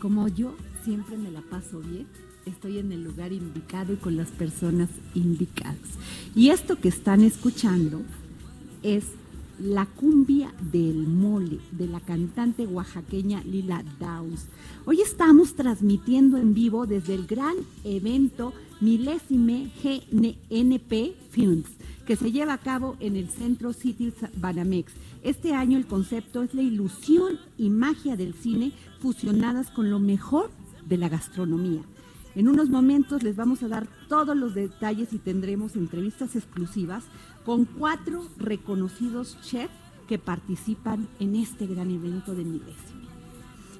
Como yo siempre me la paso bien, estoy en el lugar indicado y con las personas indicadas. Y esto que están escuchando es la cumbia del mole de la cantante oaxaqueña Lila Downs. Hoy estamos transmitiendo en vivo desde el gran evento Milésime GNP Films que se lleva a cabo en el Centro City Banamex. Este año el concepto es la ilusión y magia del cine fusionadas con lo mejor de la gastronomía. En unos momentos les vamos a dar todos los detalles y tendremos entrevistas exclusivas con cuatro reconocidos chefs que participan en este gran evento de Milésime.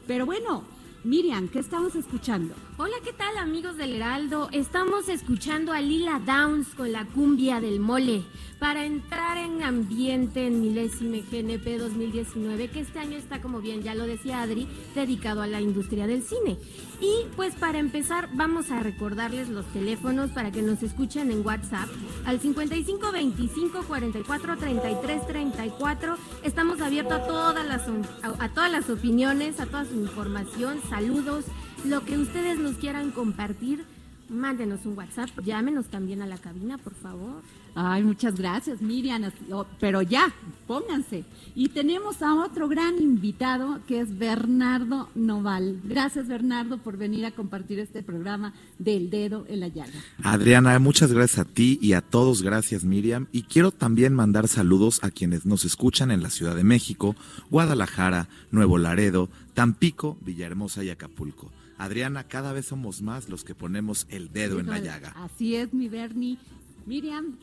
Pero bueno, Miriam, ¿qué estamos escuchando? Hola, ¿qué tal amigos del Heraldo? Estamos escuchando a Lila Downs con la cumbia del mole para entrar en ambiente en Milésime GNP 2019, que este año está, como bien ya lo decía Adri, dedicado a la industria del cine. Y pues para empezar vamos a recordarles los teléfonos para que nos escuchen en WhatsApp al 55 25 44 33 34. Estamos abiertos a todas las a, todas las opiniones, a toda su información, saludos, lo que ustedes nos quieran compartir. Mándenos un WhatsApp, llámenos también a la cabina, por favor. Ay, muchas gracias, Miriam. Oh, Pero ya, pónganse. Y tenemos a otro gran invitado que es Bernardo Noval. Gracias, Bernardo, por venir a compartir este programa del dedo en la llaga. Adriana, muchas gracias a ti y a todos, gracias Miriam. Y quiero también mandar saludos a quienes nos escuchan en la Ciudad de México, Guadalajara, Nuevo Laredo, Tampico, Villahermosa y Acapulco. Adriana, cada vez somos más los que ponemos el dedo en la llaga. Así es, mi Bernie. Miriam,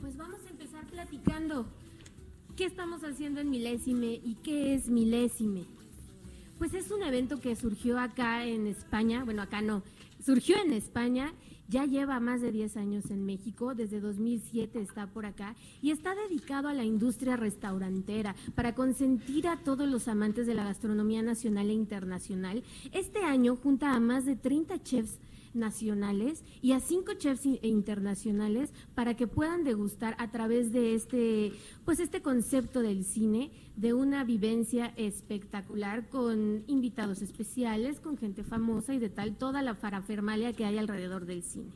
Pues vamos a empezar platicando. ¿Qué estamos haciendo en Milésime y qué es Milésime? Pues es un evento que surgió acá en España, bueno, acá no, surgió en España, ya lleva más de 10 años en México, desde 2007 está por acá y está dedicado a la industria restaurantera para consentir a todos los amantes de la gastronomía nacional e internacional. Este año junta a más de 30 chefs nacionales y a cinco chefs in- internacionales para que puedan degustar a través de este pues este concepto del cine de una vivencia espectacular con invitados especiales, con gente famosa y de tal toda la parafernalia que hay alrededor del cine.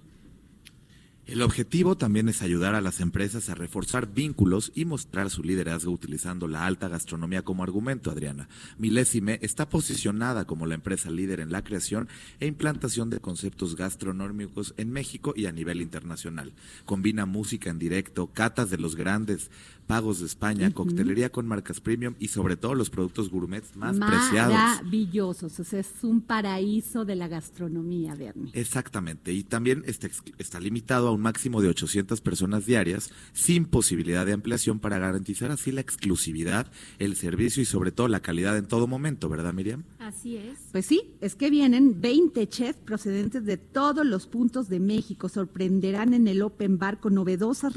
El objetivo también es ayudar a las empresas a reforzar vínculos y mostrar su liderazgo utilizando la alta gastronomía como argumento, Adriana. Milésime está posicionada como la empresa líder en la creación e implantación de conceptos gastronómicos en México y a nivel internacional. Combina música en directo, catas de los grandes pagos de España, coctelería con marcas premium y sobre todo los productos gourmets más preciados. Maravillosos, o sea, es un paraíso de la gastronomía, Bernie. Exactamente, y también está, está limitado a un máximo de 800 personas diarias, sin posibilidad de ampliación para garantizar así la exclusividad, el servicio y sobre todo la calidad en todo momento, ¿verdad, Miriam? Así es. Pues sí, es que vienen 20 chefs procedentes de todos los puntos de México. Sorprenderán en el Open Bar con novedosas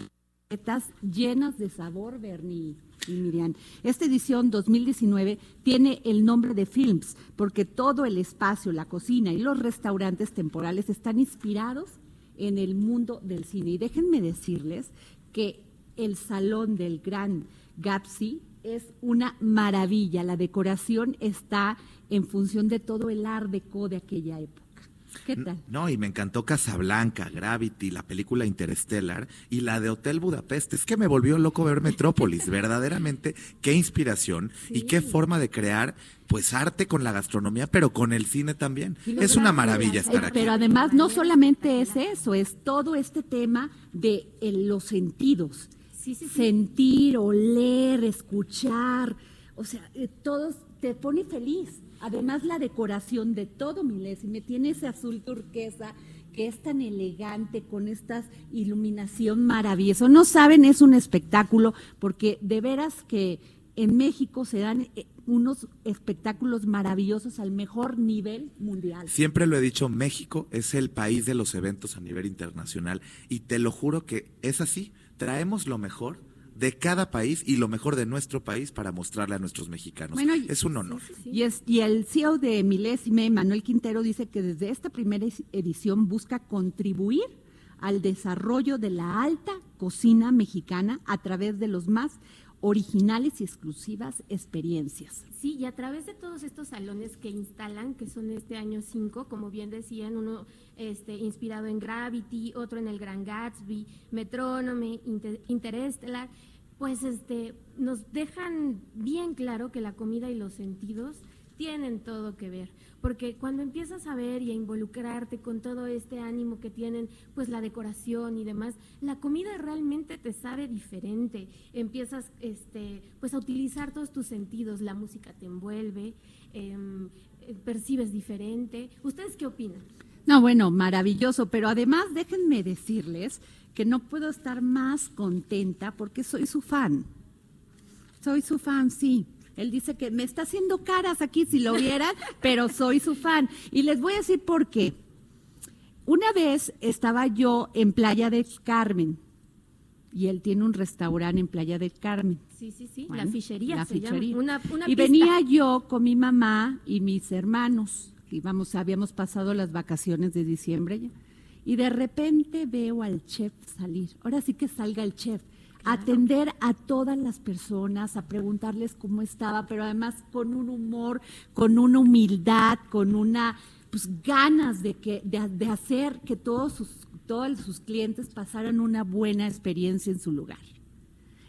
llenas de sabor, Bernie y Miriam. Esta edición 2019 tiene el nombre de Films porque todo el espacio, la cocina y los restaurantes temporales están inspirados en el mundo del cine. Y déjenme decirles que el salón del Gran Gatsby es una maravilla. La decoración está en función de todo el art de aquella época. ¿Qué tal? No, y me encantó Casablanca, Gravity, la película Interstellar y la de Hotel Budapest. Es que me volvió loco ver Metrópolis. Verdaderamente, qué inspiración y qué forma de crear pues arte con la gastronomía, pero con el cine también. Es una maravilla estar aquí. Pero además no solamente es eso, es todo este tema de eh, los sentidos. Sentir, oler, escuchar, o sea, eh, todos te pone feliz. Además, la decoración de todo Milésime tiene ese azul turquesa que es tan elegante con esta iluminación maravillosa. No saben, es un espectáculo, porque de veras que en México se dan eh, unos espectáculos maravillosos al mejor nivel mundial. Siempre lo he dicho, México es el país de los eventos a nivel internacional y te lo juro que es así. Traemos lo mejor de cada país y lo mejor de nuestro país para mostrarle a nuestros mexicanos. es un honor. Y, es, y el CEO de Milésime, Manuel Quintero, dice que desde esta primera edición busca contribuir al desarrollo de la alta cocina mexicana a través de los más originales y exclusivas experiencias. Sí, y a través de todos estos salones que instalan, que son este año cinco, como bien decían, uno este, inspirado en Gravity, otro en el Gran Gatsby, Metrónome, Interestelar, pues este, nos dejan bien claro que la comida y los sentidos tienen todo que ver, porque cuando empiezas a ver y a involucrarte con todo este ánimo que tienen, pues la decoración y demás, la comida realmente te sabe diferente. Empiezas, este, pues a utilizar todos tus sentidos, la música te envuelve, em, eh, percibes diferente. ¿Ustedes qué opinan? No, bueno, maravilloso, pero además déjenme decirles que no puedo estar más contenta porque soy su fan. Soy su fan, sí. Él dice que me está haciendo caras aquí si lo vieran, pero soy su fan. Y les voy a decir por qué. Una vez estaba yo en Playa del Carmen y él tiene un restaurante en Playa del Carmen. Sí, sí, sí, la fichería. La fichería. y venía yo con mi mamá y mis hermanos. Íbamos, habíamos pasado las vacaciones de diciembre ya. Y de repente veo al chef salir. Ahora sí que salga el chef atender a todas las personas, a preguntarles cómo estaba, pero además con un humor, con una humildad, con una pues ganas de que de, hacer que todos sus todos sus clientes pasaran una buena experiencia en su lugar.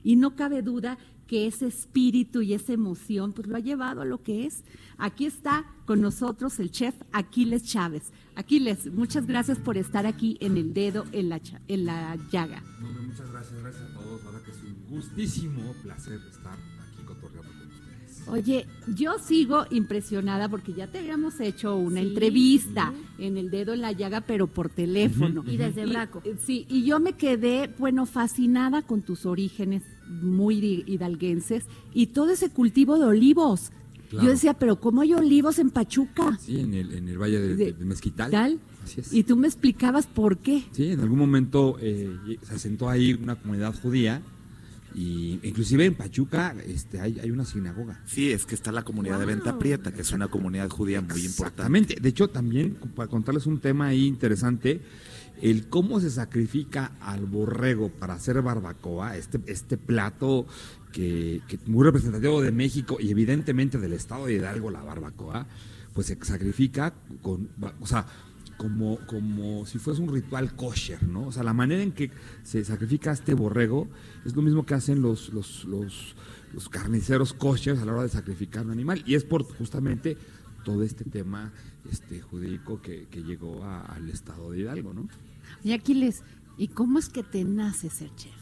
Y no cabe duda que ese espíritu y esa emoción pues lo ha llevado a lo que es. Aquí está con nosotros el chef Aquiles Chávez. Aquiles, muchas gracias por estar aquí en el dedo en la, en la llaga. muchas gracias, gracias a todos. Ahora que es un gustísimo placer estar aquí cotorreando con ustedes. Oye, yo sigo impresionada porque ya te habíamos hecho una entrevista en el dedo en la llaga, pero por teléfono. Y desde Braco. sí, y yo me quedé, bueno, fascinada con tus orígenes muy hidalguenses y todo ese cultivo de olivos. Yo decía, pero ¿cómo hay olivos en Pachuca? Sí, en el, en el Valle de, Mezquital. Y tú me explicabas por qué. Sí, en algún momento eh, se asentó ahí una comunidad judía y inclusive en Pachuca este, hay, hay, una sinagoga. Sí, es que está la comunidad de Venta Prieta, que es una comunidad judía muy importante. Exactamente. De hecho, también para contarles un tema ahí interesante, el cómo se sacrifica al borrego para hacer barbacoa, este, este plato que, que, muy representativo de México y evidentemente del estado de Hidalgo, la barbacoa, pues se sacrifica o sea, como, como si fuese un ritual kosher, ¿no? O sea, la manera en que se sacrifica este borrego es lo mismo que hacen los, los, los, carniceros kosher a la hora de sacrificar un animal, y es por justamente todo este tema este que, que llegó al estado de Hidalgo, ¿no? Y Aquiles, ¿y cómo es que te nace ser chef?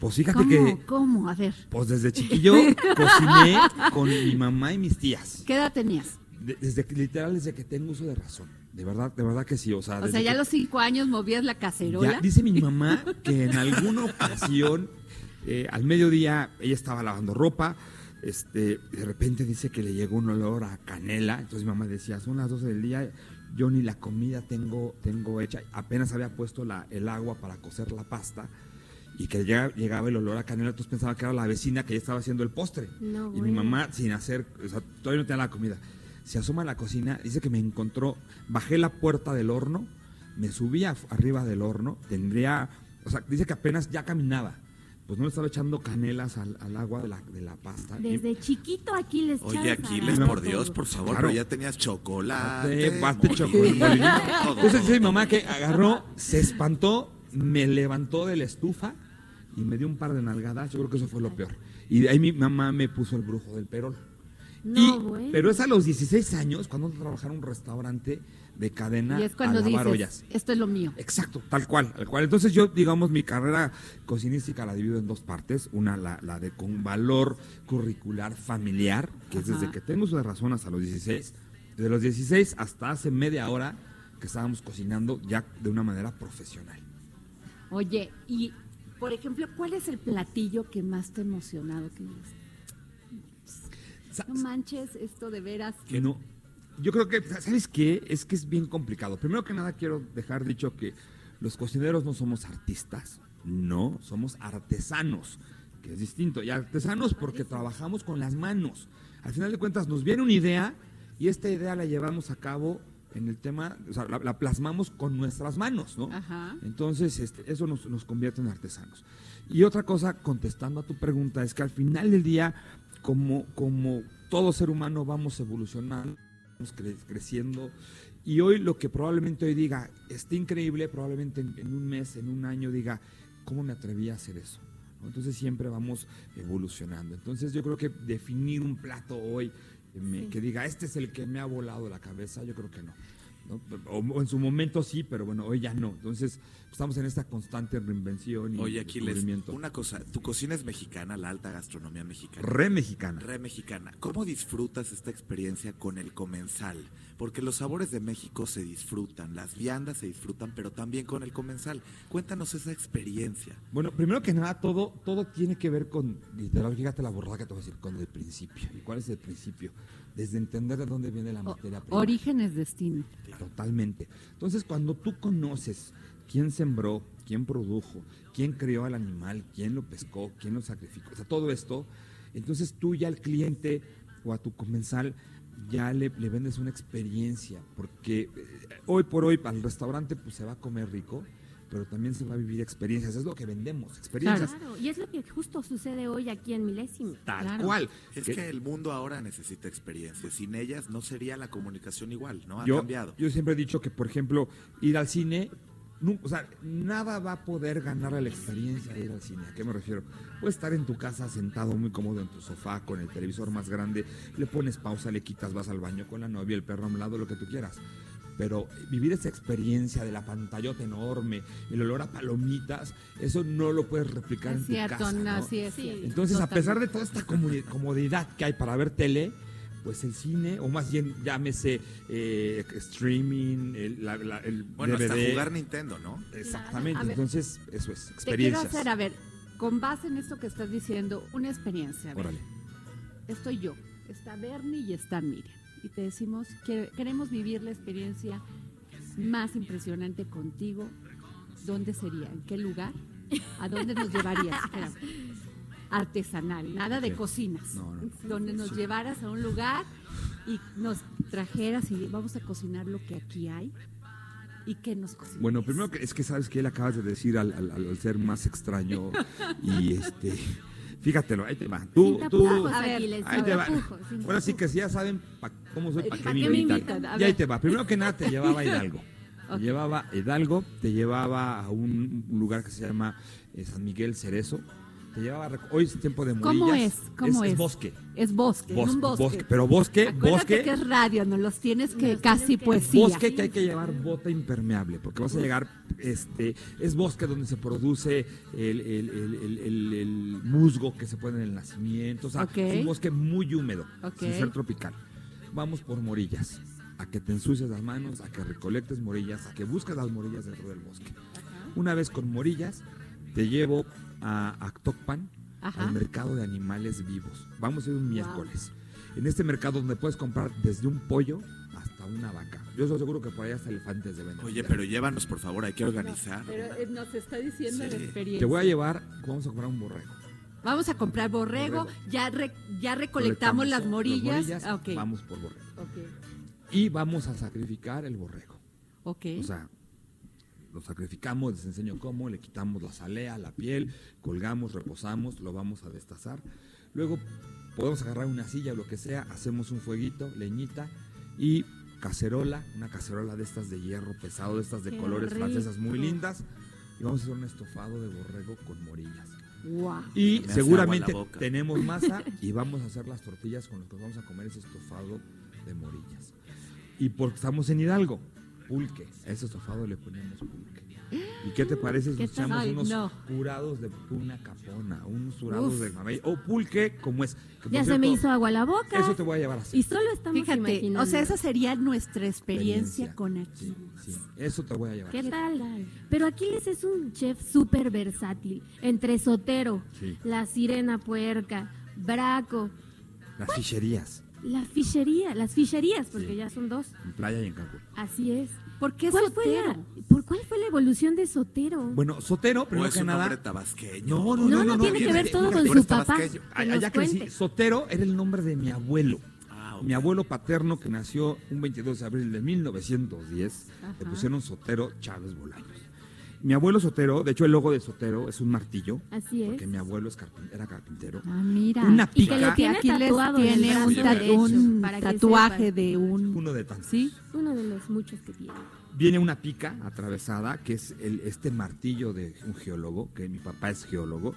Pues fíjate ¿Cómo? que, ¿Cómo? A ver, pues desde chiquillo cociné con mi mamá y mis tías. ¿qué edad tenías? De- desde literal, desde que tengo uso de razón. De verdad, de verdad que sí. O sea, O sea, ya a los cinco años movías la cacerola. Ya, dice mi mamá que en alguna ocasión, eh, al mediodía, ella estaba lavando ropa. Este, de repente dice que le llegó un olor a canela. Entonces mi mamá decía, son las 12 del día, yo ni la comida tengo, tengo hecha. Apenas había puesto la, el agua para cocer la pasta. Y que llega- llegaba el olor a canela, entonces pensaba que era la vecina que ya estaba haciendo el postre. No, y mi mamá, sin hacer, o sea, todavía no tenía la comida. Se asoma a la cocina, dice que me encontró, bajé la puerta del horno, me subí a- arriba del horno, tendría, o sea, dice que apenas ya caminaba. Pues no le estaba echando canelas al, al agua de la, de la pasta. Y- Desde chiquito aquí les Oye, Aquiles, por Dios, por favor, Claro. pero ya tenías chocolate. de bate molino, chocolate. todo, Entonces dice mi mamá que agarró, se espantó, me levantó de la estufa y me dio un par de nalgadas. Yo creo que eso fue lo peor. Y de ahí mi mamá me puso el brujo del perol. No, Y- bueno. Pero es a los 16 años cuando trabajar en un restaurante de cadena y es cuando a lavar dices, ollas. esto es lo mío. Exacto, tal cual, tal cual. Entonces yo, digamos, mi carrera cocinística la divido en dos partes. Una, la, la de con valor curricular familiar, que es desde que tengo de razón hasta los 16. Desde los 16 hasta hace media hora que estábamos cocinando ya de una manera profesional. Oye, y por ejemplo, ¿cuál es el platillo que más te ha emocionado? Que no manches, esto de veras. que no. Yo creo que, ¿sabes qué? Es que es bien complicado. Primero que nada quiero dejar dicho que los cocineros no somos artistas, no, somos artesanos, que es distinto. Y artesanos porque trabajamos con las manos. Al final de cuentas nos viene una idea y esta idea la llevamos a cabo en el tema, o sea, la, la plasmamos con nuestras manos, ¿no? Ajá. Entonces, este, eso nos, nos convierte en artesanos. Y otra cosa, contestando a tu pregunta, es que al final del día, como, como todo ser humano, vamos evolucionando, cre- creciendo. Y hoy lo que probablemente hoy diga, está increíble, probablemente en, en un mes, en un año diga, ¿cómo me atreví a hacer eso? ¿No? Entonces siempre vamos evolucionando. Entonces yo creo que definir un plato hoy me- que diga, este es el que me ha volado la cabeza, yo creo que no. ¿No? O, o en su momento sí, pero bueno, hoy ya no. Entonces estamos en esta constante reinvención y Oye, Aquiles, una cosa, tu cocina es mexicana, la alta gastronomía mexicana. Re mexicana. Re mexicana. ¿Cómo disfrutas esta experiencia con el comensal? Porque los sabores de México se disfrutan, las viandas se disfrutan, pero también con el comensal. Cuéntanos esa experiencia. Bueno, primero que nada, todo, todo tiene que ver con, literal, fíjate la borrada que te voy a decir, con el principio. ¿Y cuál es el principio? Desde entender de dónde viene la O- materia prima. orígenes destino. Totalmente. Entonces, cuando tú conoces quién sembró, quién produjo, quién crió al animal, quién lo pescó, quién lo sacrificó, o sea, todo esto, entonces tú ya al cliente o a tu comensal ya le, le vendes una experiencia, porque eh, hoy por hoy al restaurante pues se va a comer rico, pero también se va a vivir experiencias, es lo que vendemos, experiencias. Claro, y es lo que justo sucede hoy aquí en Milésimo. Tal Claro. cual. Es Que- que el mundo ahora necesita experiencias. Sin ellas no sería la comunicación igual, ¿no? Ha yo, cambiado. yo siempre he dicho que, por ejemplo, ir al cine, nu- o sea, nada va a poder ganar a la experiencia de ir al cine. ¿A qué me refiero? Puedes estar en tu casa sentado muy cómodo en tu sofá con el televisor más grande, le pones pausa, le quitas, vas al baño con la novia, el perro a un lado, lo que tú quieras. Pero vivir esa experiencia de la pantallota enorme, el olor a palomitas, eso no lo puedes replicar Es en tu casa. no, ¿no? sí, es. Entonces, a pesar de toda esta comodi- comodidad que hay para ver tele, pues el cine, o más bien llámese eh, streaming, el, la- la- el Bueno, hasta jugar Nintendo, ¿no? Exactamente, ver, entonces eso es, Te quiero experiencias. hacer, a ver, con base en esto que estás diciendo, una experiencia. A ver, Órale. estoy yo, está Bernie y está Miriam. Y te decimos que queremos vivir la experiencia más impresionante contigo. ¿Dónde sería? ¿En qué lugar? ¿A dónde nos llevarías? Espérame. Artesanal, nada de Sí. cocinas. No, no. Donde nos llevaras a un lugar y nos trajeras y vamos a cocinar lo que aquí hay y que nos cocines. Bueno, primero que es que sabes que él acabas de decir al, al- al ser más extraño y este, fíjatelo, ahí te va. Tú, Sin tú, A ver, ahí te va. sí tapujos. que sí ya saben pa- cómo soy, para ¿Pa' qué me qué me invitan. Y ahí te va. Primero que nada te llevaba a Hidalgo. Te llevaba a Hidalgo, te llevaba a un lugar que se llama eh, San Miguel Cerezo, te llevaba a hoy es tiempo de morillas. ¿Cómo es? ¿Cómo es? bosque. Es bosque, Bos- un bosque. bosque, pero bosque, Acuérdate bosque. que es radio, no los tienes que Los casi tienes que- poesía. Bosque que hay que llevar bota impermeable, porque vas a llegar, este, es bosque donde se produce el, el- el- el- el- el musgo que se pone en el nacimiento, o sea, es un bosque muy húmedo, Ok. sin ser tropical. Vamos por morillas, a que te ensucies las manos, a que recolectes morillas, a que busques las morillas dentro del bosque. Una vez con morillas, te llevo a Actocpan, Ajá. al mercado de animales vivos. Vamos a ir un miércoles. En este mercado donde puedes comprar desde un pollo hasta una vaca. Yo estoy seguro que por ahí hasta elefantes de vender. Oye, pero llévanos, por favor, hay que organizar. Pero eh, nos está diciendo Sí. la experiencia. Te voy a llevar, vamos a comprar un borrego. Vamos a comprar borrego, Borrego. ya re- ya recolectamos las las morillas. Ah, ok. Vamos por borrego. Y vamos a sacrificar el borrego. Ok. O sea, lo sacrificamos, les enseño cómo, le quitamos la salea, la piel, colgamos, reposamos, lo vamos a destazar. Luego podemos agarrar una silla o lo que sea, hacemos un fueguito, leñita y cacerola, una cacerola de estas de hierro pesado, de estas de Qué colores francesas muy lindas. Y vamos a hacer un estofado de borrego con morillas. Y Me seguramente tenemos masa y vamos a hacer las tortillas con las que vamos a comer ese estofado de morillas. Y porque estamos en Hidalgo, pulque. A ese estofado le ponemos pulque. ¿Y qué te parece si echamos Ay, unos no. curados de tuna capona, unos curados Uf. de mamey o pulque como es? Que, Ya se me hizo agua la boca. Eso te voy a llevar a hacer. Y solo estamos Fíjate, imaginando. o sea, esa sería nuestra experiencia, Experiencia. con Sí, sí, eso te voy a llevar. ¿Qué tal? Pero Aquiles es un chef súper versátil. Entre Sotero, Sí. la sirena puerca, Braco, Las ficherías la fichería, las ficherías, porque Sí. ya son dos. en playa y en Cancún. Así es. ¿Por qué ¿Cuál fue, la, Sotero? ¿Por cuál fue la evolución de Sotero? Bueno, Sotero, primero es que un nada. nombre tabasqueño. No, no, no, no, no, no, tiene que ver todo con su papá. crecí. cuente. Sotero era el nombre de mi abuelo. Ah. Mi abuelo paterno, que nació un 22 de abril de 1910, le Ajá. pusieron Sotero Chávez Bolaños. Mi abuelo Sotero, de hecho el logo de Sotero es un martillo, Así es. porque mi abuelo es carpin- era carpintero. Ah, mira. Una Y que lo pica, tiene Aquiles tatuado en el tiene un, tatuaje de un... uno de tantos. ¿Sí? Uno de los muchos que tiene. Viene una pica atravesada, que es el, este martillo de un geólogo, que mi papá es geólogo,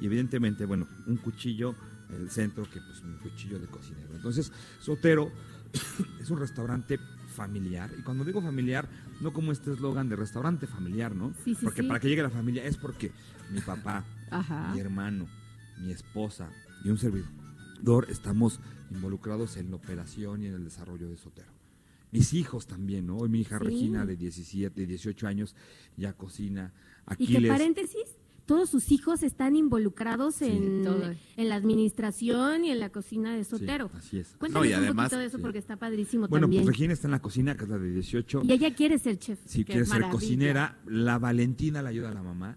y evidentemente, bueno, un cuchillo en el centro, que pues un cuchillo de cocinero. Entonces, Sotero es un restaurante familiar, y cuando digo familiar, no como este eslogan de restaurante familiar, ¿no? Sí, sí, porque sí. para que llegue la familia es porque mi papá, Ajá. mi hermano, mi esposa y un servidor estamos involucrados en la operación y en el desarrollo de Sotero. Mis hijos también, ¿no? Hoy mi hija. Regina de 17, de 18 años ya cocina. Y que Aquiles. paréntesis, todos sus hijos están involucrados Sí. en, la administración y en la cocina de Sí, Sotero. así es. Cuéntanos No, y un además- poquito de eso Sí. porque está padrísimo Bueno, también. pues Regina está en la cocina, que es la de 18. y ella quiere ser chef. Si Qué quiere ser cocinera, la Valentina la ayuda a la mamá.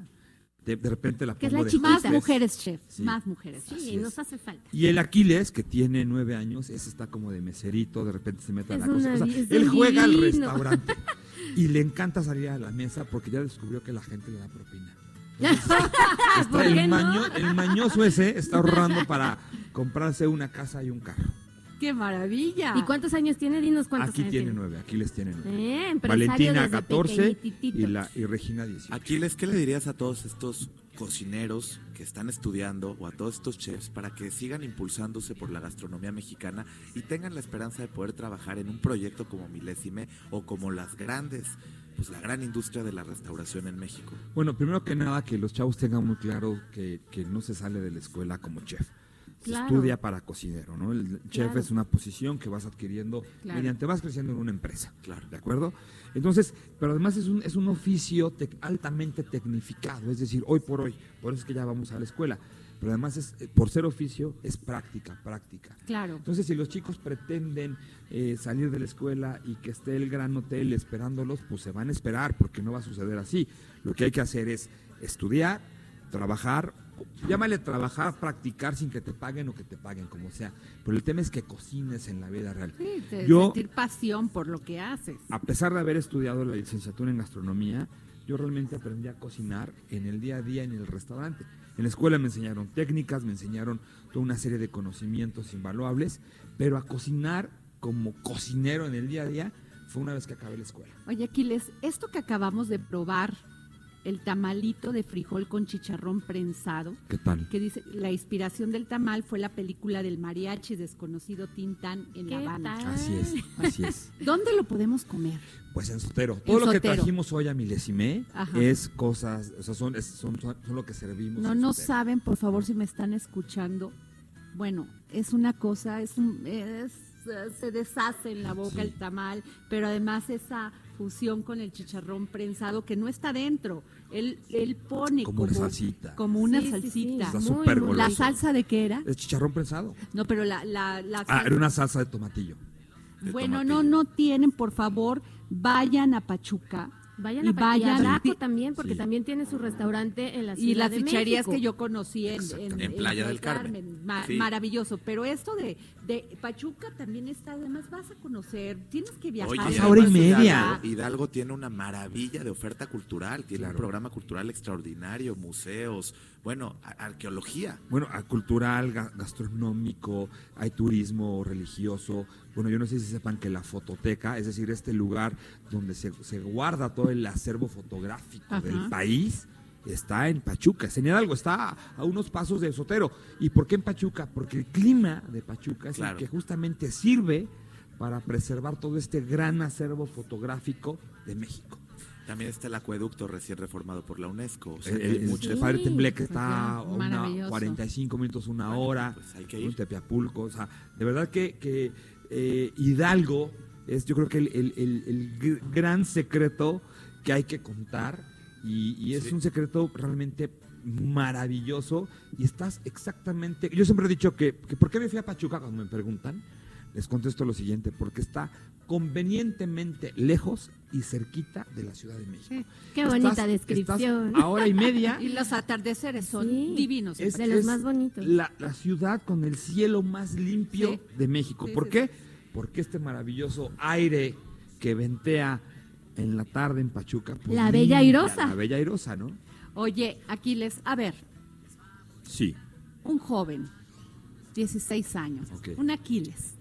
De, de repente la Que es pongo la de. Más mujeres chef, Sí. más mujeres. Sí, nos hace falta. Y el Aquiles, que tiene nueve años, ese está como de meserito, de repente se mete a la cocina. O sea, él juega al restaurante y le encanta salir a la mesa porque ya descubrió que la gente le da propina. Entonces, está ¿Por el, qué no? maño- el mañoso ese está ahorrando para comprarse una casa y un carro. ¡Qué maravilla! ¿Y cuántos años tiene? Dinos cuántos Aquí años tiene nueve, Aquiles tiene nueve. Eh, Valentina desde 14 pequeñititito. y, la, y Regina 18. Aquiles, ¿qué le dirías a todos estos cocineros que están estudiando o a todos estos chefs para que sigan impulsándose por la gastronomía mexicana y tengan la esperanza de poder trabajar en un proyecto como Milésime o como las grandes, pues la gran industria de la restauración en México? Bueno, primero que nada, que los chavos tengan muy claro que, que no se sale de la escuela como chef. Se Claro. estudia para cocinero, ¿no? El chef Claro. es una posición que vas adquiriendo Claro. mediante vas creciendo en una empresa. Claro. ¿De acuerdo? Entonces, pero además es un, es un oficio tec- altamente tecnificado, es decir, hoy por hoy, por eso es que ya vamos a la escuela. Pero además, es, eh, por ser oficio, es práctica, práctica. Claro. Entonces, si los chicos pretenden eh, salir de la escuela y que esté el gran hotel esperándolos, pues se van a esperar, porque no va a suceder así. Lo que hay que hacer es estudiar, trabajar, llámale trabajar, practicar sin que te paguen o que te paguen, como sea. Pero el tema es que cocines en la vida real. Sí, Yo, sentir pasión por lo que haces. a pesar de haber estudiado la licenciatura en gastronomía, yo realmente aprendí a cocinar en el día a día en el restaurante. En la escuela me enseñaron técnicas, me enseñaron toda una serie de conocimientos invaluables, pero a cocinar como cocinero en el día a día fue una vez que acabé la escuela. Oye, Aquiles, esto que acabamos de probar el tamalito de frijol con chicharrón prensado, ¿Qué tal? que dice, la inspiración del tamal fue la película del mariachi desconocido Tintán en La ¿Qué Habana. tal? Así es, así es. ¿Dónde lo podemos comer? Pues en Sotero. Todo lo que trajimos hoy a Milésime Ajá. es cosas, o sea, son, es- son, son- son lo que servimos. No en no Sotero. saben, por favor, si me están escuchando. Bueno, es una cosa, es un, es, se deshace en la boca Sí. el tamal, pero además esa fusión con el chicharrón prensado que no está dentro. Él, él pone Como una salsita. como una Sí, sí, sí. salsita. Está Muy. ¿La salsa de qué era? Es chicharrón prensado. No, pero la, la, la Ah, salsa- era una salsa de tomatillo. de Bueno, tomatillo. no, no tienen, por favor, vayan a Pachuca. Vayan Y a vayan Draco también, porque Sí. también tiene su restaurante en la ciudad Y las de ficherías México. que yo conocí en. En Playa del Carmen. Ma- Sí. Maravilloso. Pero esto de, de Pachuca también está, además vas a conocer, tienes que viajar. Oye, a Es hora y además media. Hidalgo, Hidalgo tiene una maravilla de oferta cultural, tiene Claro. un programa cultural extraordinario, museos, bueno, arqueología. Bueno, a cultural, ga- gastronómico, hay turismo religioso. Bueno, yo no sé si sepan que la fototeca, es decir, este lugar donde se, se guarda todo el acervo fotográfico Ajá. del país, está en Pachuca. En Hidalgo está a unos pasos de Sotero. ¿Y por qué en Pachuca? Porque el clima de Pachuca es Claro. el que justamente sirve para preservar todo este gran acervo fotográfico de México. También está el acueducto recién reformado por la UNESCO. o sea, El, el- mucho- el Padre Sí, Tembleque pues está a una maravilloso. 45 minutos, una Bueno, hora. pues hay que ir. Tepiapulco. O sea, de verdad que, que, eh, Hidalgo es, yo creo que el, el- el- el gr- gran secreto que hay que contar. Y, y es Sí. un secreto realmente maravilloso. Y estás exactamente. Yo siempre he dicho que, que ¿por qué me fui a Pachuca cuando me preguntan? Les contesto lo siguiente: porque está convenientemente lejos y cerquita de la Ciudad de México. Qué Estás- bonita descripción. a hora y media Y los atardeceres son Sí. divinos. es, de los es más bonitos. La, la ciudad con el cielo más limpio Sí. de México. Sí, ¿Por sí, qué? Porque este maravilloso aire que ventea en la tarde en Pachuca. pues, La bella airosa. La bella airosa, ¿no? Oye, Aquiles, a ver, Sí. un joven, 16 años, un Aquiles,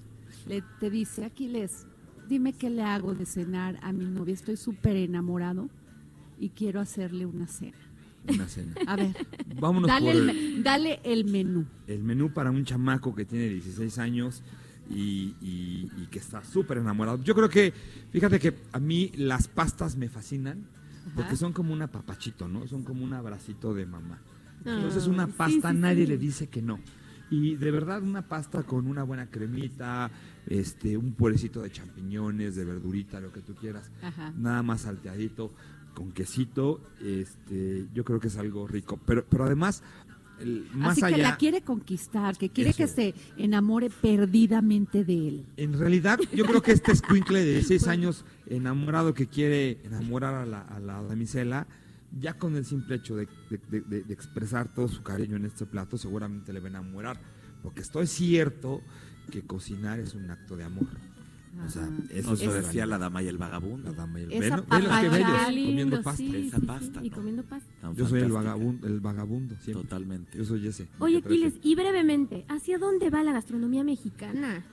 le, te dice, Aquiles, dime qué le hago de cenar a mi novia, estoy súper enamorado y quiero hacerle una cena. Una cena. A ver, Vámonos dale por el, dale el menú. el menú para un chamaco que tiene 16 años y, y- y que está súper enamorado. Yo creo que, fíjate que a mí las pastas me fascinan porque son como un apapachito, ¿no? Son como un abracito de mamá. Ah, Entonces una sí, pasta sí, nadie sí. le dice que no. Y de verdad una pasta con una buena cremita, este, un purecito de champiñones, de verdurita, lo que tú quieras, Ajá. nada más salteadito, con quesito, este, yo creo que es algo rico. Pero, pero además, el- más Así que allá, la quiere conquistar, que quiere Eso. que se enamore perdidamente de él. en realidad, yo creo que este escuincle de 16 años enamorado que quiere enamorar a la, a la damisela, ya con el simple hecho de, de- de- de- de expresar todo su cariño en este plato, seguramente le va a enamorar. Porque estoy cierto que cocinar es un acto de amor. O sea, eso es decía la dama y el vagabundo. La dama y el- Esa Ve, ¿no? Ve los papacha. que bellos, comiendo pasta. sí, Esa sí, pasta, sí, y ¿no? comiendo pasta. Tan Yo soy el vagabundo, el vagabundo siempre. Totalmente. Yo soy ese. Oye. Aquiles, y brevemente, ¿hacia dónde va la gastronomía mexicana?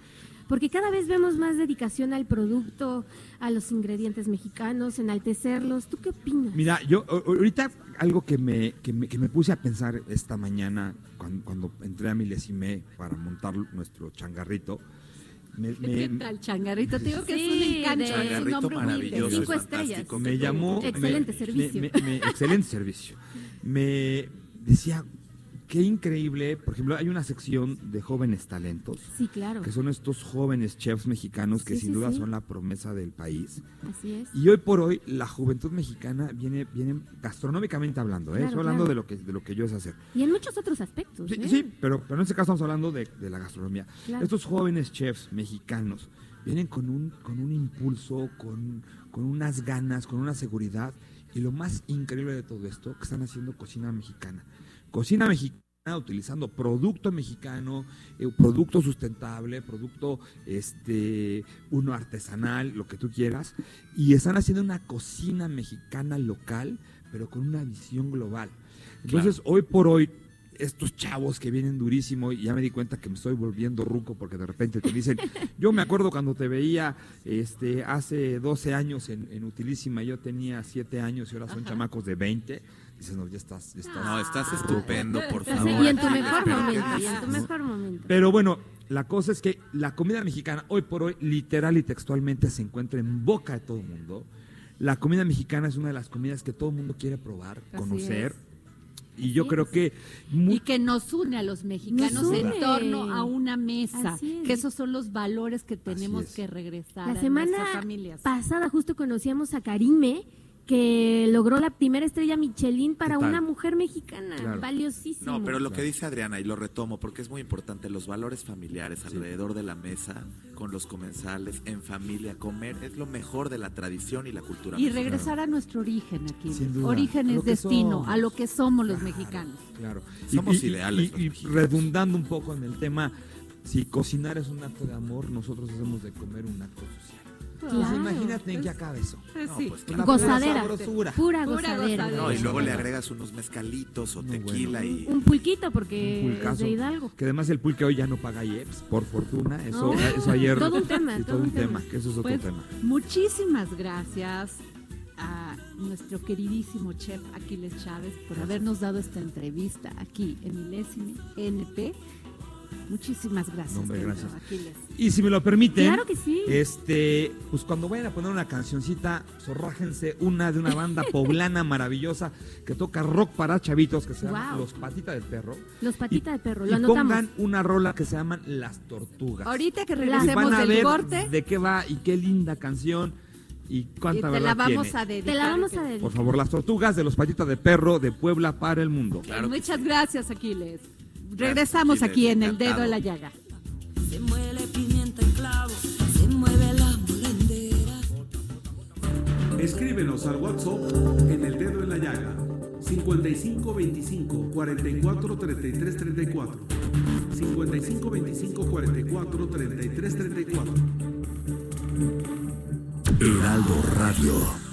Porque cada vez vemos más dedicación al producto, a los ingredientes mexicanos, enaltecerlos. ¿Tú qué opinas? Mira, yo ahorita algo que me, que me, que me puse a pensar esta mañana cuando, cuando entré a Milésime para montar nuestro changarrito, me, me- ¿Qué tal, changarrito? Te digo que Sí, es un encanto, un Changarrito muy maravilloso. Cinco es estrellas. me llamó... Excelente me- servicio. me- me- excelente servicio. Me decía, qué increíble, por ejemplo, hay una sección de jóvenes talentos, Sí, claro. que son estos jóvenes chefs mexicanos que Sí, sin sí, duda sí. son la promesa del país. Así es. Y hoy por hoy la juventud mexicana viene, viene gastronómicamente hablando, ¿eh? Claro, Estoy hablando claro. de lo que de lo que yo sé hacer. Y en muchos otros aspectos. Sí, ¿eh? sí, pero, pero en este caso estamos hablando de, de la gastronomía. Claro. Estos jóvenes chefs mexicanos vienen con un, con un impulso, con, con unas ganas, con una seguridad. Y lo más increíble de todo esto, que están haciendo cocina mexicana. Cocina mexicana utilizando producto mexicano, eh, producto sustentable, producto este uno artesanal, lo que tú quieras, y están haciendo una cocina mexicana local, pero con una visión global. Entonces, hoy por hoy, estos chavos que vienen durísimo y ya me di cuenta que me estoy volviendo ruco porque de repente te dicen, yo me acuerdo cuando te veía este hace 12 años en, en Utilísima, yo tenía 7 años y ahora son chamacos de 20. Dices, no, ya estás, ya estás. No, estás estupendo, por favor. y en tu mejor momento, y en tu mejor momento. Pero bueno, la cosa es que la comida mexicana hoy por hoy literal y textualmente se encuentra en boca de todo el mundo. La comida mexicana es una de las comidas que todo el mundo quiere probar, Así conocer. Y Así yo es. creo que mu- y que nos une a los mexicanos Nos en torno a una mesa, es. que esos son los valores que tenemos es. que regresar La a semana nuestras familias. pasada justo conocíamos a Karime, que logró la primera estrella Michelin para una mujer mexicana. Claro. Valiosísimo. No, pero lo que dice Adriana, y lo retomo porque es muy importante, los valores familiares alrededor de la mesa, con los comensales, en familia, comer, es lo mejor de la tradición y la cultura. Y mexicana. regresar a nuestro origen aquí. Sin duda. Origen es destino, somos. a lo que somos los mexicanos. Claro. Somos ideales Y, redundando un poco en el tema, si cocinar es un acto de amor, nosotros hacemos de comer un acto social. Entonces, Claro, imagínate en pues, qué acaba eso. Pues No, sí. pues, Una Gozadera. pura sabrosura. Pura, gozadera. No, y luego le agregas unos mezcalitos o No, tequila bueno. y... Un pulquito porque Un es de Hidalgo. Que además el pulque hoy ya no paga IEPS, por fortuna. Eso, No, eso ayer. todo un tema, sí, todo un tema. que eso es otro Pues, tema. muchísimas gracias a nuestro queridísimo chef Aquiles Chávez por habernos dado esta entrevista aquí en Milésime NP. Muchísimas gracias, hombre, gracias. Aquiles. Y si me lo permiten, Claro que sí. este, pues cuando vayan a poner una cancioncita, zorrájense una de una banda poblana maravillosa que toca rock para chavitos que se llama Wow. Los Patitas del Perro. Los patitas de perro, y lo anotamos. pongan una rola que se llaman Las Tortugas. Ahorita que Y regresemos van a del ver corte, de qué va y qué linda canción y y cuánta te verdad la vamos tiene. a dedicar. Te la vamos a dedicar. Por favor, Las Tortugas de los Patitas de Perro de Puebla para el mundo. Claro Muchas gracias, Aquiles. Regresamos aquí en el dedo en la llaga. Se muele pimienta en clavo, se mueve la molendera. Escríbenos al WhatsApp en el dedo en la llaga 55 25 44 33 34 55 25 44 33 34 Heraldo Radio.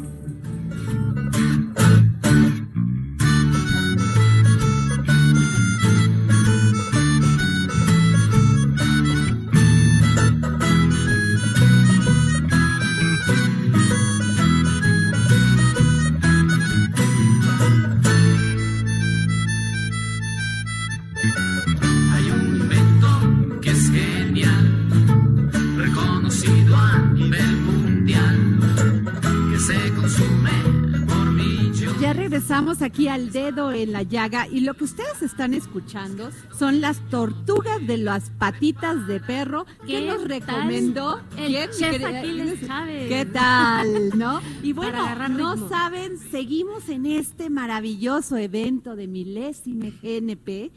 aquí al dedo en la llaga y lo que ustedes están escuchando son las tortugas de las patitas de perro que ¿Qué nos recomendó El ¿Quién, chef? Aquiles. ¿Qué tal? ¿No? Y bueno, no ritmo. saben, seguimos en este maravilloso evento de milésime GNP.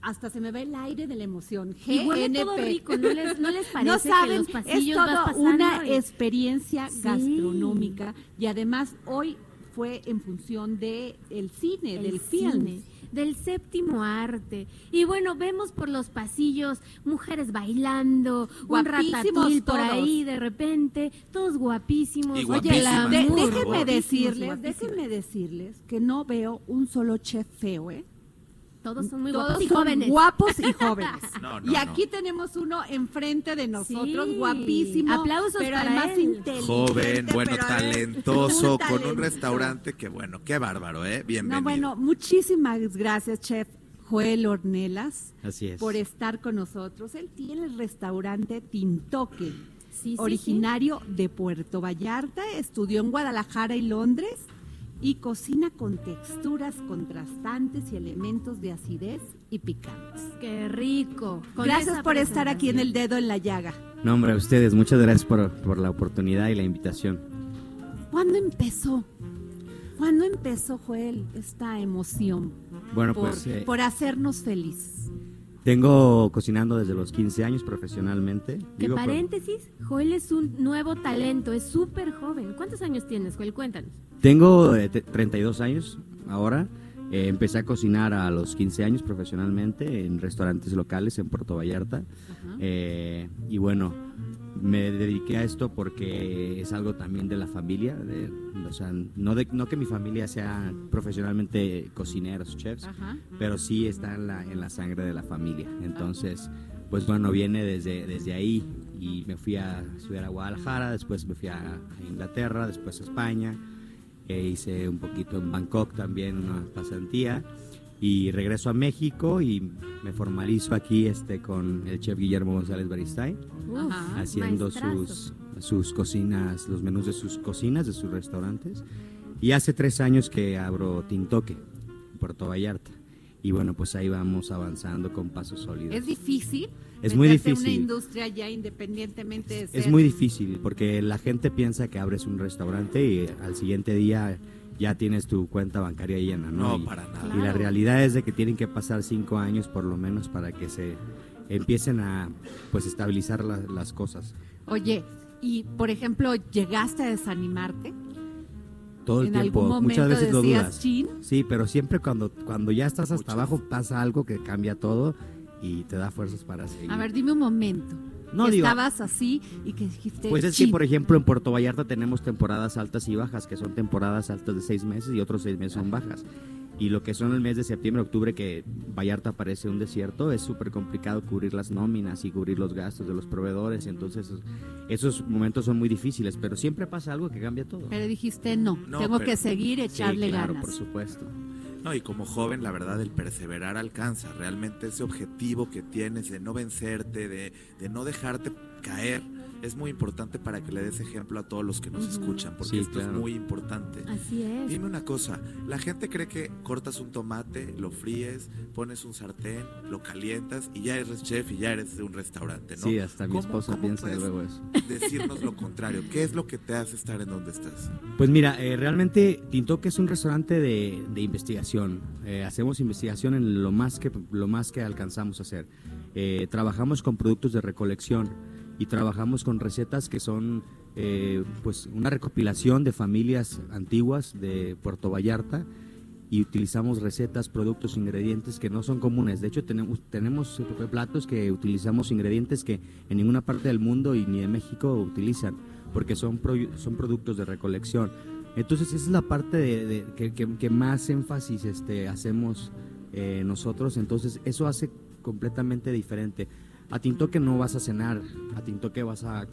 Hasta se me va el aire de la emoción. Y huele GNP. todo rico, ¿no les, no les parece No saben, que los es pasillos vas toda pasando una y- experiencia Sí. gastronómica y además hoy fue en función de el cine, el del film. cine, del séptimo arte. Y bueno, vemos por los pasillos mujeres bailando, un Guapísimos ratatouille por ahí de repente, todos guapísimos. Y Oye, De- déjenme decirles, guapísimas. déjenme decirles que no veo un solo chef feo, ¿eh? Todos son muy Todos guapos y son jóvenes. guapos y jóvenes. No, no, y aquí tenemos uno enfrente de nosotros, Sí. guapísimo. Aplausos pero para además él. inteligente. Joven, bueno, talentoso, un con un restaurante que bueno, qué bárbaro, ¿eh? Bienvenido. No, bueno, muchísimas gracias, chef Joel Ornelas, Así es. por estar con nosotros. Él tiene el restaurante Tintoque, Sí, sí, originario de Puerto Vallarta, estudió en Guadalajara y Londres y cocina con texturas contrastantes y elementos de acidez y picantes. Qué rico. Con Gracias por estar aquí en el dedo en la llaga. No, hombre, a ustedes, muchas gracias por, por la oportunidad y la invitación. ¿Cuándo empezó? ¿Cuándo empezó, Joel, esta emoción Bueno, por, pues eh, por hacernos felices? Tengo cocinando desde los 15 años profesionalmente. Que paréntesis, Joel es un nuevo talento, es súper joven. ¿Cuántos años tienes, Joel? Cuéntanos. Tengo eh, te- 32 años ahora. Eh, empecé a cocinar a los 15 años profesionalmente en restaurantes locales en Puerto Vallarta. Eh, y bueno, me dediqué a esto porque es algo también de la familia. de- o sea, no, de- no que mi familia sea profesionalmente cocineros, chefs, Ajá. pero sí está en la, en la sangre de la familia. Entonces, pues bueno, viene desde, desde ahí y me fui a estudiar a Guadalajara, después me fui a, a Inglaterra, después a España, e hice un poquito en Bangkok también una pasantía y regreso a México y me formalizo aquí este con el chef Guillermo González Beristain Uf, haciendo maestrazo. sus, sus cocinas, los menús de sus cocinas, de sus restaurantes. Y hace tres años que abro Tintoque, Puerto Vallarta. Y bueno, pues ahí vamos avanzando con pasos sólidos. Es difícil. Es muy en una difícil. industria ya independientemente de Es ser- muy difícil porque la gente piensa que abres un restaurante y al siguiente día ya tienes tu cuenta bancaria llena, ¿no? No, Y- para nada. Y la realidad es de que tienen que pasar cinco años por lo menos para que se empiecen a pues estabilizar la- las cosas. Oye, y por ejemplo, ¿llegaste a desanimarte? Todo el ¿En tiempo, algún momento muchas veces lo dudas. "Chin"? Sí, pero siempre cuando, cuando ya estás hasta Muchas. abajo pasa algo que cambia todo y te da fuerzas para seguir. A ver, dime un momento. No, que digo- estabas así y que dijiste. Pues es que, por ejemplo, en Puerto Vallarta tenemos temporadas altas y bajas, que son temporadas altas de seis meses y otros seis meses son bajas. Y lo que son el mes de septiembre, octubre, que Vallarta parece un desierto, es súper complicado cubrir las nóminas y cubrir los gastos de los proveedores. Entonces, esos, esos momentos son muy difíciles, pero siempre pasa algo que cambia todo. Pero dijiste no, No, tengo pero- que seguir, Sí, echarle claro, ganas. por supuesto. No, y como joven, la verdad, el perseverar alcanza. Realmente ese objetivo que tienes de no vencerte, de, de no dejarte caer, es muy importante para que le des ejemplo a todos los que nos escuchan, porque Sí, esto claro. es muy importante. Así es. Dime una cosa, la gente cree que cortas un tomate, lo fríes, pones un sartén, lo calientas y ya eres chef y ya eres de un restaurante, ¿no? Sí, hasta mi ¿Cómo- esposa piensa luego eso. Decirnos lo contrario, ¿qué es lo que te hace estar en donde estás? Pues mira, eh, realmente Tintoque es un restaurante de, de investigación. Eh, hacemos investigación en lo más que, lo más que alcanzamos a hacer. Eh, trabajamos con productos de recolección y trabajamos con recetas que son eh, pues una recopilación de familias antiguas de Puerto Vallarta y utilizamos recetas, productos, ingredientes que no son comunes. De hecho, tenemos, tenemos platos que utilizamos ingredientes que en ninguna parte del mundo y ni de México utilizan, porque son, pro- son productos de recolección. Entonces, esa es la parte de, que- que más énfasis este, hacemos eh, nosotros. Entonces, eso hace completamente diferente. A Tintoque no vas a cenar, a Tintoque vas a, a-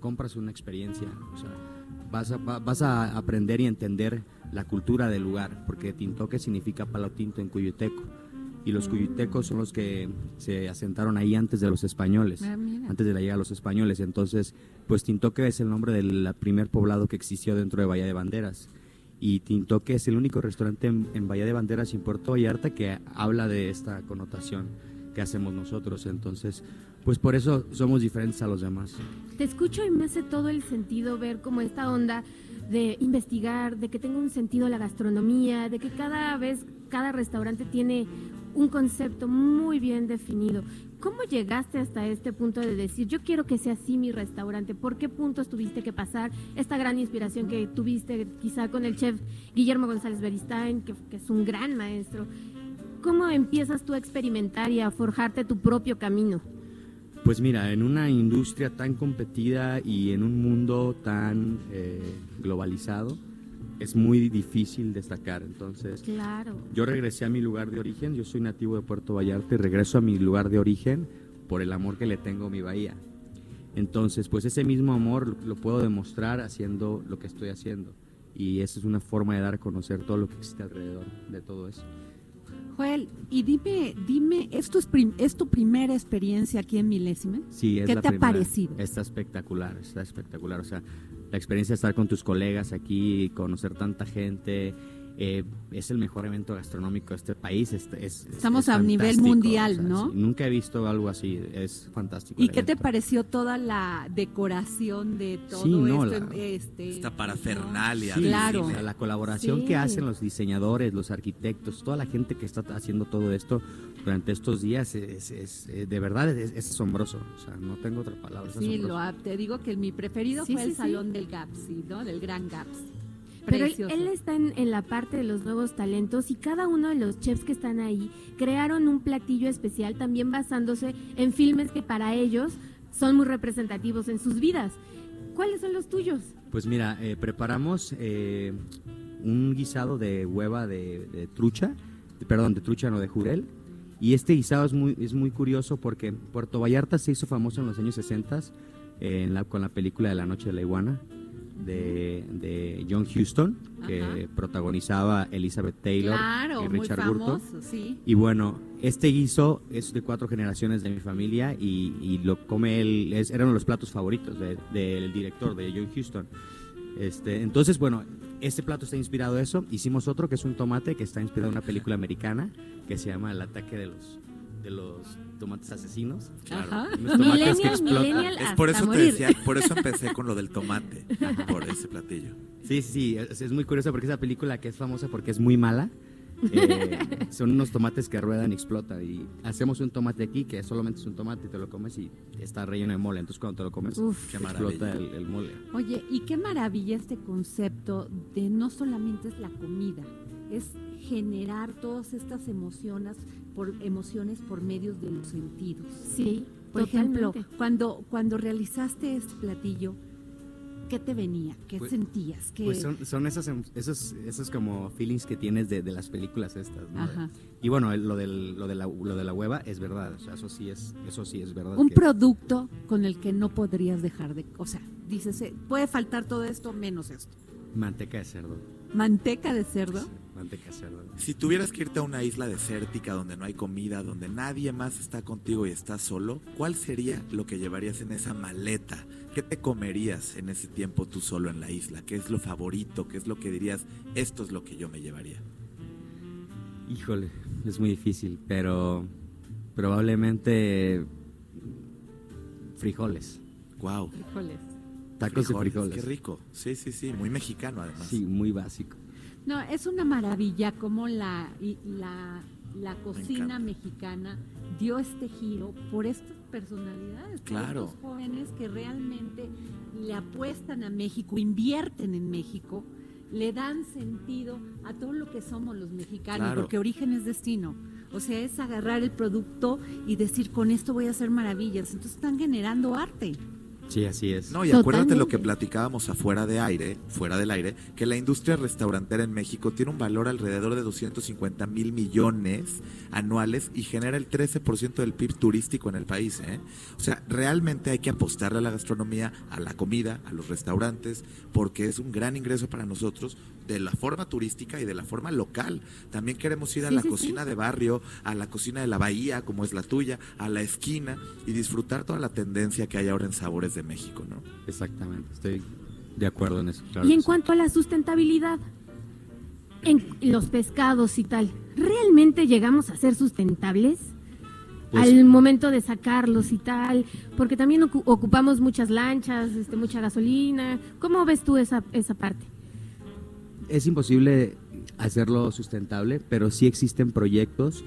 compras una experiencia. O sea, vas a, va- vas a aprender y entender la cultura del lugar, porque Tintoque significa palo tinto en cuyuteco. Y los cuyutecos son los que se asentaron ahí antes de los españoles, Ah, antes de la llegada de los españoles. Entonces, pues Tintoque es el nombre del primer poblado que existió dentro de Bahía de Banderas. Y Tintoque es el único restaurante en, en Bahía de Banderas y en Puerto Vallarta que habla de esta connotación que hacemos nosotros. Entonces, pues por eso somos diferentes a los demás. Te escucho y me hace todo el sentido ver como esta onda de investigar, de que tenga un sentido la gastronomía, de que cada vez cada restaurante tiene un concepto muy bien definido. ¿Cómo llegaste hasta este punto de decir, yo quiero que sea así mi restaurante? ¿Por qué puntos tuviste que pasar esta gran inspiración que tuviste quizá con el chef Guillermo González Beristain, que, que es un gran maestro? ¿Cómo empiezas tú a experimentar y a forjarte tu propio camino? Pues mira, en una industria tan competida y en un mundo tan eh, globalizado, es muy difícil destacar. Entonces, Claro. yo regresé a mi lugar de origen, yo soy nativo de Puerto Vallarta y regreso a mi lugar de origen por el amor que le tengo a mi bahía. Entonces, pues ese mismo amor lo, lo puedo demostrar haciendo lo que estoy haciendo. Y esa es una forma de dar a conocer todo lo que existe alrededor de todo eso. Joel, y dime, dime, ¿es tu, prim- ¿es tu primera experiencia aquí en Milésime? Sí, es ¿Qué la te ha parecido? Está espectacular, está espectacular. O sea, la experiencia de estar con tus colegas aquí, conocer tanta gente, eh, es el mejor evento gastronómico de este país. es- es- es- Estamos es a nivel mundial, o sea, ¿no? sí, nunca he visto algo así, es fantástico. ¿Y qué te pareció toda la decoración de todo Sí, no, esto? la- este, Esta parafernalia. Sí, Claro. o sea, la colaboración Sí. que hacen los diseñadores, los arquitectos, toda la gente que está haciendo todo esto durante estos días es, es- de verdad es, es asombroso. O sea, no tengo otra palabra. Sí, lo, te digo que mi preferido Sí, fue sí, el sí. salón del Gapsi, ¿no? Del Gran Gapsi. Pero él, Precioso. él está en, en la parte de los nuevos talentos y cada uno de los chefs que están ahí crearon un platillo especial también basándose en filmes que para ellos son muy representativos en sus vidas. ¿Cuáles son los tuyos? Pues mira, eh, preparamos eh, un guisado de hueva de, de trucha, de- perdón, de trucha no de jurel. Y este guisado es muy, es muy curioso porque Puerto Vallarta se hizo famoso en los años 60 en la, con la película de La Noche de la Iguana de, de John Huston, que Ajá. protagonizaba Elizabeth Taylor Claro, y muy Richard Burton. sí. Y bueno, este guiso es de cuatro generaciones de mi familia y, y lo come él, es, era uno de los platos favoritos de- del director, de John Huston. Este, entonces, bueno, este plato está inspirado en eso. Hicimos otro que es un tomate que está inspirado en una película americana que se llama El ataque de los, de los tomates asesinos. Ajá. Unos tomates que Millennial, explotan. millennial Es por eso te decía, por eso empecé con lo del tomate, por ese platillo. Sí, sí, es, es muy curioso porque esa película que es famosa porque es muy mala, eh, son unos tomates que ruedan y explotan. Y hacemos un tomate aquí que solamente es un tomate y te lo comes y está relleno de mole. Entonces cuando te lo comes, Uf, qué explota el, el mole. Oye, y qué maravilla este concepto de no solamente es la comida, es generar todas estas emociones por emociones por medios de los sentidos. Sí, Por ejemplo, cuando cuando realizaste este platillo, ¿qué te venía? ¿Qué Pues- sentías? ¿Qué Pues son, son esos, em- esos, esos como feelings que tienes de, de las películas estas, ¿no? Ajá. Y bueno, lo, del, lo, de la, lo de la hueva es verdad, o sea, eso sí es, eso sí es verdad. un que- producto con el que no podrías dejar de, o sea, dices, eh, puede faltar todo esto menos esto. Manteca de cerdo. Manteca de cerdo. Sí, cerdo. Si tuvieras que irte a una isla desértica donde no hay comida, donde nadie más está contigo y estás solo, ¿cuál sería lo que llevarías en esa maleta? ¿Qué te comerías en ese tiempo tú solo en la isla? ¿Qué es lo favorito? ¿Qué es lo que dirías? Esto es lo que yo me llevaría. Híjole, es muy difícil, pero probablemente frijoles, Wow. Híjoles. tacos de frijoles. Qué rico. Sí, sí, sí. Muy mexicano además. Sí, muy básico. No, es una maravilla como la, la, la cocina mexicana dio este giro por estas personalidades, Claro. por estos jóvenes que realmente le apuestan a México, invierten en México, le dan sentido a todo lo que somos los mexicanos, Claro. porque origen es destino. O sea, es agarrar el producto y decir, con esto voy a hacer maravillas. Entonces están generando arte. Sí, así es. No, y acuérdate lo que platicábamos afuera de aire, fuera del aire, que la industria restaurantera en México tiene un valor alrededor de 250 mil millones anuales y genera el 13% del PIB turístico en el país. ¿eh? O sea, realmente hay que apostarle a la gastronomía, a la comida, a los restaurantes, porque es un gran ingreso para nosotros de la forma turística y de la forma local. También queremos ir a Sí, la sí, cocina de barrio, a la cocina de la bahía, como es la tuya, a la esquina y disfrutar toda la tendencia que hay ahora en sabores de México, ¿no? Exactamente, estoy de acuerdo en eso. claro Y en sí. cuanto a la sustentabilidad, en los pescados y tal, ¿realmente llegamos a ser sustentables? Pues- al momento de sacarlos y tal, porque también ocu- ocupamos muchas lanchas, este, mucha gasolina. ¿Cómo ves tú esa, esa parte? es imposible hacerlo sustentable, pero sí existen proyectos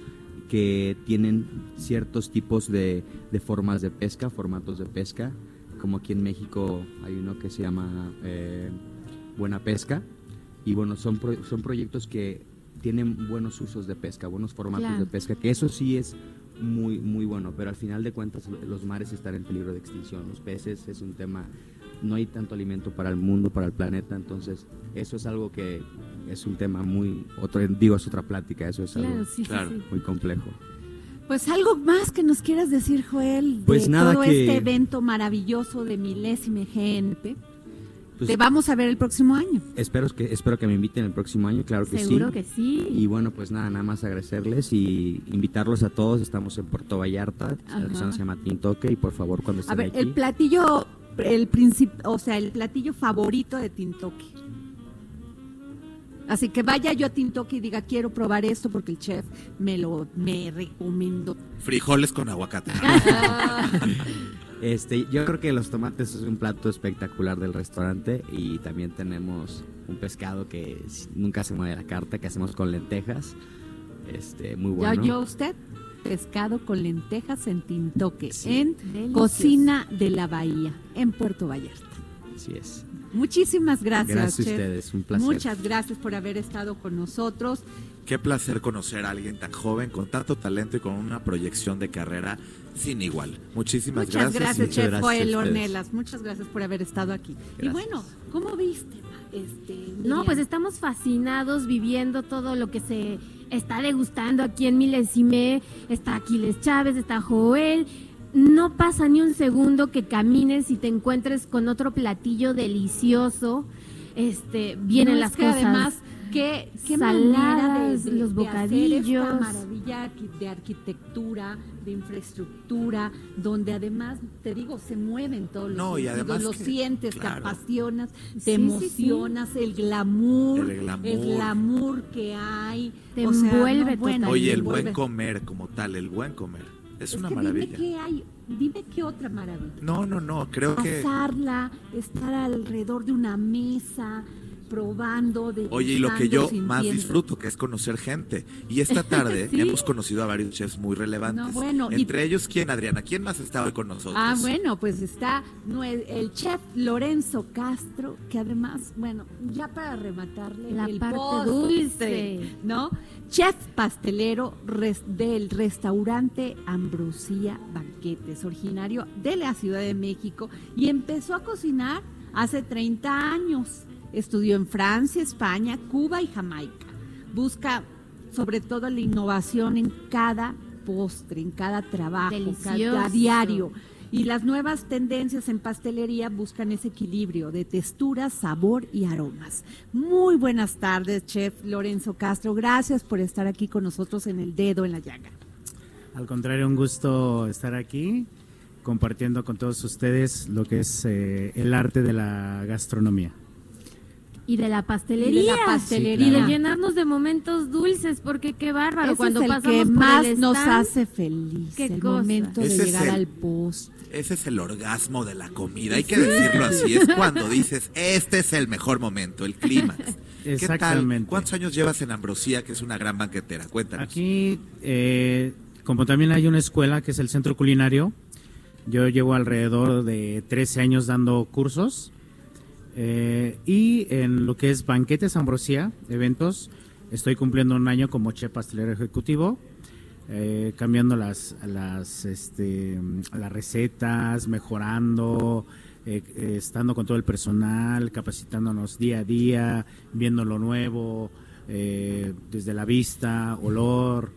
que tienen ciertos tipos de, de formas de pesca, formatos de pesca, como aquí en México hay uno que se llama eh, Buena Pesca, y bueno, son, pro- son proyectos que tienen buenos usos de pesca, buenos formatos Claro. de pesca, que eso sí es muy, muy bueno, pero al final de cuentas lo- los mares están en peligro de extinción, los peces es un tema, no hay tanto alimento para el mundo, para el planeta, entonces eso es algo que es un tema muy, otro, digo, es otra plática, eso es Claro, algo sí, sí, claro. sí. muy complejo. Pues algo más que nos quieras decir, Joel, de Pues nada todo que- este evento maravilloso de Milésime GNP. Pues- Te vamos a ver el próximo año. Espero que, espero que me inviten el próximo año, claro que Seguro sí. que sí. Y bueno, pues nada, nada más agradecerles y invitarlos a todos. Estamos en Puerto Vallarta, la se llama Tintoque y por favor cuando A estén ver, aquí. el platillo, el principio, o sea, el platillo favorito de Tintoque. Así que vaya yo a Tintoque y diga, quiero probar esto porque el chef me lo me recomendó. Frijoles con aguacate. Este, yo creo que los tomates es un plato espectacular del restaurante y también tenemos un pescado que nunca se mueve de la carta, que hacemos con lentejas. Este, muy Ya bueno. yo usted, pescado con lentejas en Tintoque, Sí. en Delicioso. Cocina de la Bahía, en Puerto Vallarta. Así es. Muchísimas gracias, Gracias a ustedes, un placer. Muchas gracias por haber estado con nosotros. Qué placer conocer a alguien tan joven, con tanto talento y con una proyección de carrera sin igual. Muchísimas Muchas gracias. gracias, Muchas Chef Joel. Ornelas. Muchas gracias por haber estado aquí. Y bueno, ¿cómo viste? Este, No, pues estamos fascinados viviendo todo lo que se está degustando aquí en Milesime. Está Aquiles Chávez, está Joel. No pasa ni un segundo que camines y te encuentres con otro platillo delicioso. Este, vienen No, las es que cosas. Además, qué, qué saladas, manera de, de- los de hacer esta bocadillos. maravilla de arquitectura, de infraestructura, donde además, te digo, se mueven todos los No, y además lo que- sientes, claro. te apasionas, Sí, te sí, emocionas, el glamour, El glamour. el glamour que hay. Te o sea, envuelve no, bueno, Oye, el envuelve. buen comer como tal, el buen comer. Es, una que maravilla. Dime qué hay, dime qué otra maravilla. No, no, no, creo que... pasarla, estar alrededor de una mesa, probando, de Oye, y lo que yo más disfruto, que es conocer gente. Y esta tarde Sí. hemos conocido a varios chefs muy relevantes. No, bueno, y- Entre ellos, ¿quién, Adriana? ¿Quién más está hoy con nosotros? Ah, bueno, pues está el chef Lorenzo Castro, que además, bueno, ya para rematarle La el parte postre, dulce. ¿no? Chef pastelero res- del restaurante Ambrosía Banquetes, originario de la Ciudad de México y empezó a cocinar hace 30 años. Estudió en Francia, España, Cuba y Jamaica. Busca sobre todo la innovación en cada postre, en cada trabajo, cada Delicioso. diario. Y las nuevas tendencias en pastelería buscan ese equilibrio de textura, sabor y aromas. Muy buenas tardes, chef Lorenzo Castro. Gracias por estar aquí con nosotros en el dedo en la llaga. Al contrario, un gusto estar aquí compartiendo con todos ustedes lo que es eh, el arte de la gastronomía. Y de la pastelería. Y de la pastelería. Y de claro. llenarnos de momentos dulces, porque qué bárbaro. Ese cuando es el pasamos que por más el nos hace feliz, Qué el cosa. momento de Ese es llegar el- al post. Ese es el orgasmo de la comida. Hay que decirlo así. Es cuando dices, este es el mejor momento, el clímax. ¿Qué tal? Exactamente. ¿Cuántos años llevas en Ambrosía, que es una gran banquetera? Cuéntanos. Aquí, eh, como también hay una escuela que es el Centro Culinario, yo llevo alrededor de 13 años dando cursos. Eh, y en lo que es Banquetes Ambrosía, eventos, estoy cumpliendo un año como chef pastelero ejecutivo, eh, cambiando las, las, este, las recetas, mejorando, eh, estando con todo el personal, capacitándonos día a día, viendo lo nuevo, eh, desde la vista, olor,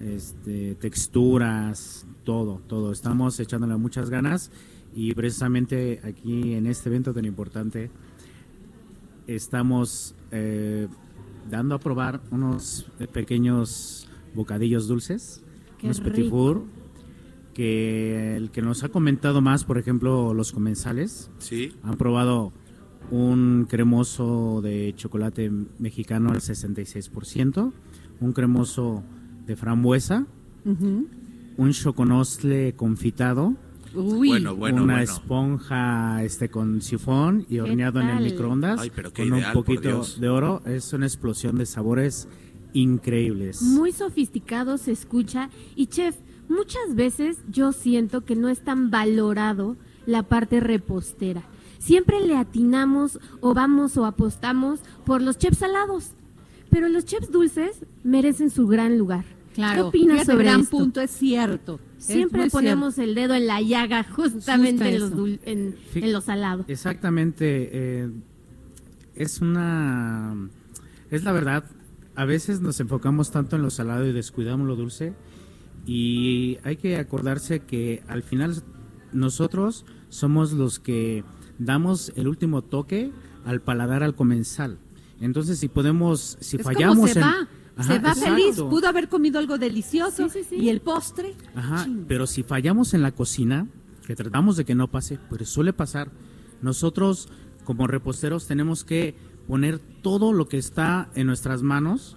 este, texturas, todo, todo. Estamos echándole muchas ganas y precisamente aquí en este evento tan importante estamos eh, dando a probar unos pequeños bocadillos dulces, Qué unos petit four, que el que nos ha comentado más, por ejemplo, los comensales, Sí. han probado un cremoso de chocolate mexicano al 66%, un cremoso de frambuesa, un choconostle confitado, Uy, Bueno, bueno, una bueno. esponja este con sifón y horneado en el microondas Ay, pero qué con ideal, un poquito de oro. Es una explosión de sabores increíbles. Muy sofisticado se escucha. Y chef, muchas veces yo siento que no es tan valorado la parte repostera. Siempre le atinamos o vamos o apostamos por los chefs salados. Pero los chefs dulces merecen su gran lugar. claro. ¿Qué opinas sobre gran esto? punto, es cierto. Siempre ponemos el dedo en la llaga justamente en, los en, en lo salado. Exactamente. eh, es una. Es la verdad. A veces nos enfocamos tanto en lo salado y descuidamos lo dulce. Y hay que acordarse que al final nosotros somos los que damos el último toque al paladar al comensal. Entonces, si podemos, si Es como fallamos se en- va, Ajá, se va exacto. feliz, pudo haber comido algo delicioso Sí, sí, sí. y el postre. Ajá, pero si fallamos en la cocina, que tratamos de que no pase, pero suele pasar, nosotros como reposteros tenemos que poner todo lo que está en nuestras manos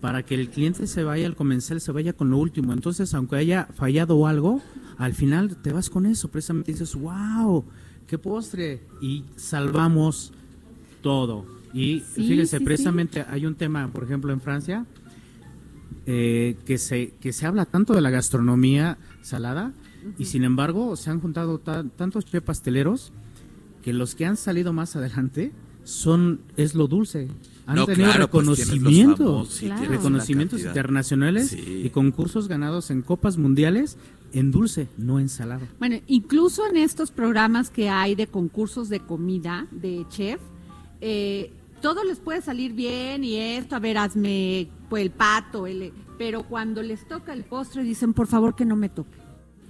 para que el cliente se vaya, el comensal se vaya con lo último. Entonces, aunque haya fallado algo, al final te vas con eso, precisamente dices, wow, qué postre, y salvamos todo. Y Sí, fíjese, sí, sí. precisamente hay un tema, por ejemplo, en Francia, eh, que, se, que se habla tanto de la gastronomía salada y sin embargo se han juntado ta- tantos chefs pasteleros que los que han salido más adelante son es lo dulce. Han No, tenido claro, pues, reconocimientos, Claro. reconocimientos internacionales Sí. y concursos ganados en copas mundiales en dulce, no en salado. Bueno, incluso en estos programas que hay de concursos de comida, de chef, eh, todo les puede salir bien y esto, a ver, hazme pues, el pato, el, pero cuando les toca el postre dicen, por favor, que no me toque.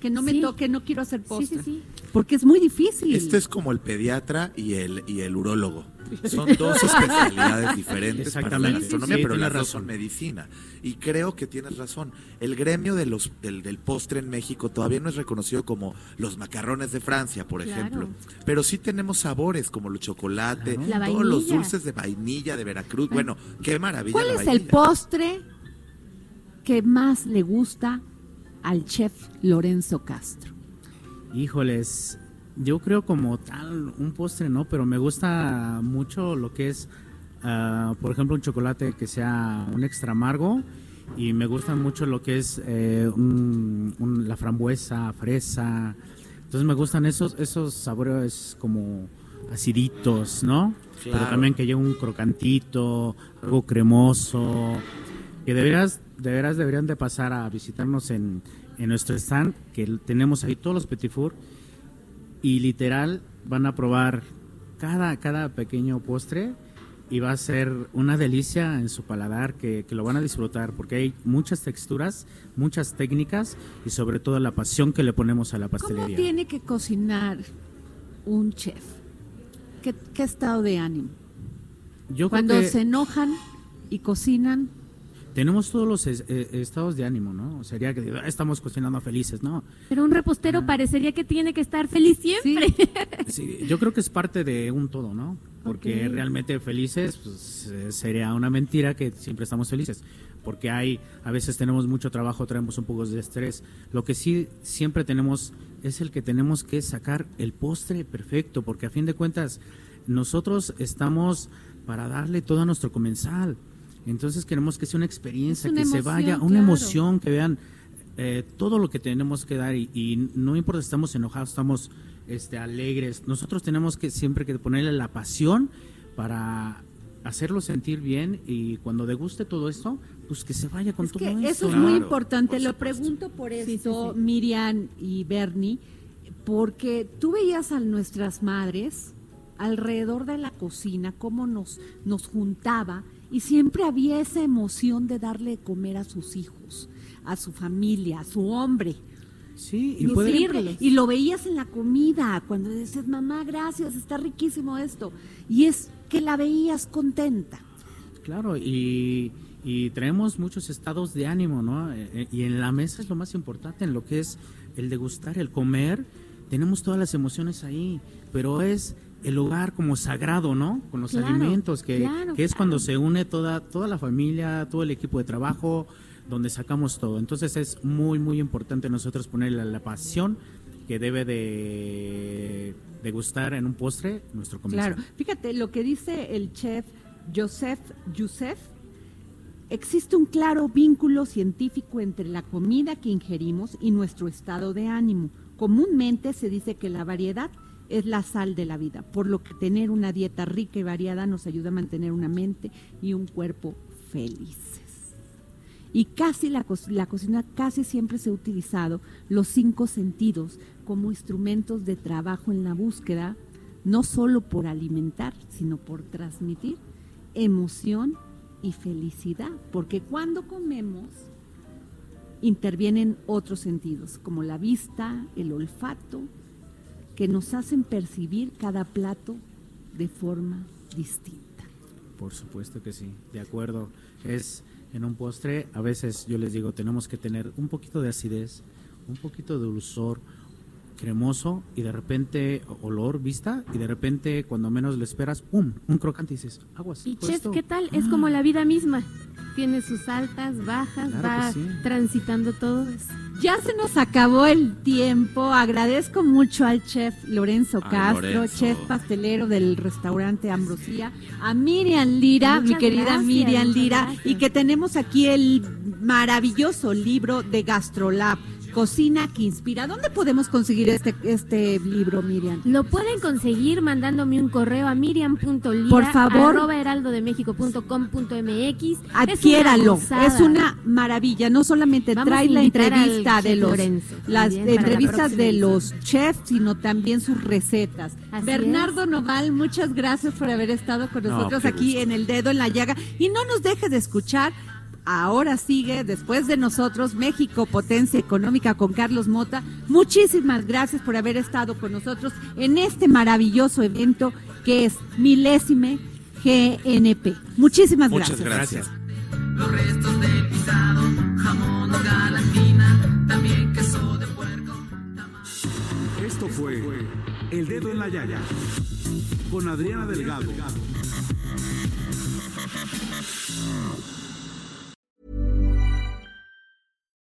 Que no me Sí. toque, no quiero hacer Sí, postre. sí, sí. Porque es muy difícil. Este es como el pediatra y el, y el urólogo. Son dos especialidades diferentes para la Exactamente. gastronomía, Sí, pero las dos razón. son medicina. Y creo que tienes razón. El gremio de los, del, del postre en México todavía no es reconocido como los macarrones de Francia, por Claro. ejemplo. Pero sí tenemos sabores como el chocolate, La todos los dulces de vainilla de Veracruz. Bueno, qué maravilla. ¿Cuál la es el postre que más le gusta al chef Lorenzo Castro? Híjoles, yo creo como tal un postre no, pero me gusta mucho lo que es, ah, por ejemplo, un chocolate que sea un extra amargo y me gusta mucho lo que es eh, un- un- la frambuesa, fresa. Entonces me gustan esos esos sabores como aciditos, ¿no? Pero también que lleve un crocantito, algo cremoso. Que de veras, de veras deberían de pasar a visitarnos en, en nuestro stand, que tenemos ahí todos los petit four y literal van a probar cada, cada pequeño postre y va a ser una delicia en su paladar que, que lo van a disfrutar porque hay muchas texturas, muchas técnicas y sobre todo la pasión que le ponemos a la ¿Cómo pastelería. tiene que cocinar un chef? ¿Qué, qué estado de ánimo? Yo Cuando que se enojan y cocinan, tenemos todos los es- eh, estados de ánimo, ¿no? Sería que "Ah, estamos cocinando felices, ¿no? Pero un repostero parecería que tiene que estar feliz siempre. Sí, yo creo que es parte de un todo, ¿no? Porque realmente felices pues, eh, sería una mentira que siempre estamos felices. Porque hay, a veces tenemos mucho trabajo, traemos un poco de estrés. Lo que sí siempre tenemos es el que tenemos que sacar el postre perfecto, porque a fin de cuentas nosotros estamos para darle todo a nuestro comensal. Entonces queremos que sea una experiencia, Es una que se vaya, una claro. emoción, que vean eh, todo lo que tenemos que dar y, y no importa si estamos enojados, estamos este, alegres. Nosotros tenemos que siempre que ponerle la pasión para hacerlo sentir bien y cuando deguste todo esto, pues que se vaya con es todo que esto. eso es muy importante. por Lo pregunto por Sí, sí, esto, sí. Miriam y Bernie, porque tú veías a nuestras madres alrededor de la cocina, cómo nos, nos juntaba y siempre había esa emoción de darle de comer a sus hijos, a su familia, a su hombre. Sí, y puede- y lo veías en la comida, cuando decías, mamá, gracias, está riquísimo esto. Y es que la veías contenta. Claro, y, y traemos muchos estados de ánimo, ¿no? Eh, eh, Y en la mesa es lo más importante, en lo que es el degustar, el comer, tenemos todas las emociones ahí, pero es el lugar como sagrado, ¿no? Con los Claro, alimentos, que, claro, que es cuando se une toda, toda la familia, todo el equipo de trabajo, donde sacamos todo. Entonces es muy, muy importante nosotros ponerle la pasión que debe de, de gustar en un postre nuestro comensal. Claro, fíjate lo que dice el chef Joseph Youssef. Existe un claro vínculo científico entre la comida que ingerimos y nuestro estado de ánimo. Comúnmente se dice que la variedad es la sal de la vida, por lo que tener una dieta rica y variada nos ayuda a mantener una mente y un cuerpo felices. Y casi la, la cocina casi siempre se ha utilizado los cinco sentidos como instrumentos de trabajo en la búsqueda, no solo por alimentar, sino por transmitir emoción y felicidad, porque cuando comemos intervienen otros sentidos, como la vista, el olfato que nos hacen percibir cada plato de forma distinta. Por supuesto que sí, de acuerdo. Es en un postre, a veces yo les digo, tenemos que tener un poquito de acidez, un poquito de dulzor, cremoso y de repente olor, vista y de repente cuando menos lo esperas, ¡pum! un crocante y dices, aguas. Y chef, esto- ¿qué tal? Es como la vida misma. Tiene sus altas, bajas, Claro va sí. transitando todo. Ya se nos acabó el tiempo. Agradezco mucho al chef Lorenzo Ay, Castro, Lorenzo. chef pastelero del restaurante Ambrosía, a Miriam Lira, mi querida gracias, Miriam Lira, gracias. y que tenemos aquí el maravilloso libro de Gastrolab, Cocina que Inspira. ¿Dónde podemos conseguir este, este libro, Miriam? Lo pueden conseguir mandándome un correo a miriam.lira Por favor. arroba heraldodemexico.com.mx. Adquiéralo, Es una, es una maravilla. No solamente Vamos trae la entrevista de los Lorenzo las también para la entrevistas de los chefs, sino también sus recetas. Así Bernardo Noval, muchas gracias por haber estado con No, nosotros aquí gusto. en el dedo en la llaga y no nos dejes de escuchar. Ahora sigue, después de nosotros, México, potencia económica con Carlos Mota. Muchísimas gracias por haber estado con nosotros en este maravilloso evento que es Milésime GNP. Muchísimas Muchas gracias. gracias. los restos de pisado, jamón o galatina, también queso de puerco. Esto fue El Dedo en la Yaya con Adriana Delgado.